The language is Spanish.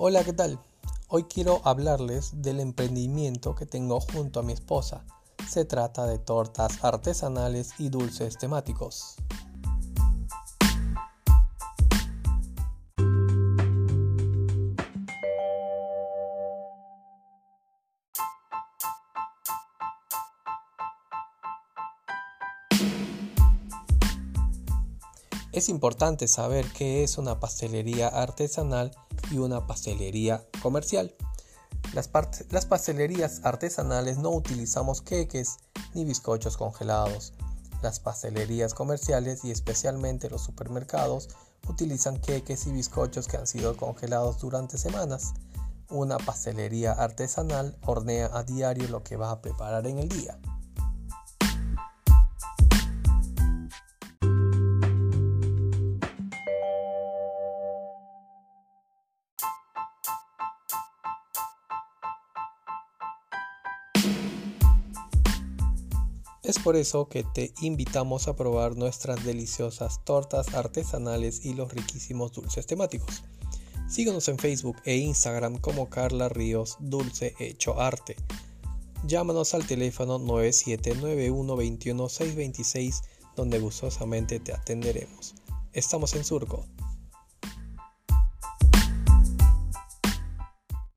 Hola, ¿qué tal? Hoy quiero hablarles del emprendimiento que tengo junto a mi esposa. Se trata de tortas artesanales y dulces temáticos. Es importante saber qué es una pastelería artesanal y una pastelería comercial. Las, pastelerías artesanales no utilizamos queques ni bizcochos congelados. Las pastelerías comerciales y especialmente los supermercados utilizan queques y bizcochos que han sido congelados durante semanas. Una pastelería artesanal hornea a diario lo que va a preparar en el día. Es por eso que te invitamos a probar nuestras deliciosas tortas artesanales y los riquísimos dulces temáticos. Síguenos en Facebook e Instagram como Carla Ríos Dulce Hecho Arte. Llámanos al teléfono 9791 donde gustosamente te atenderemos. Estamos en Surco,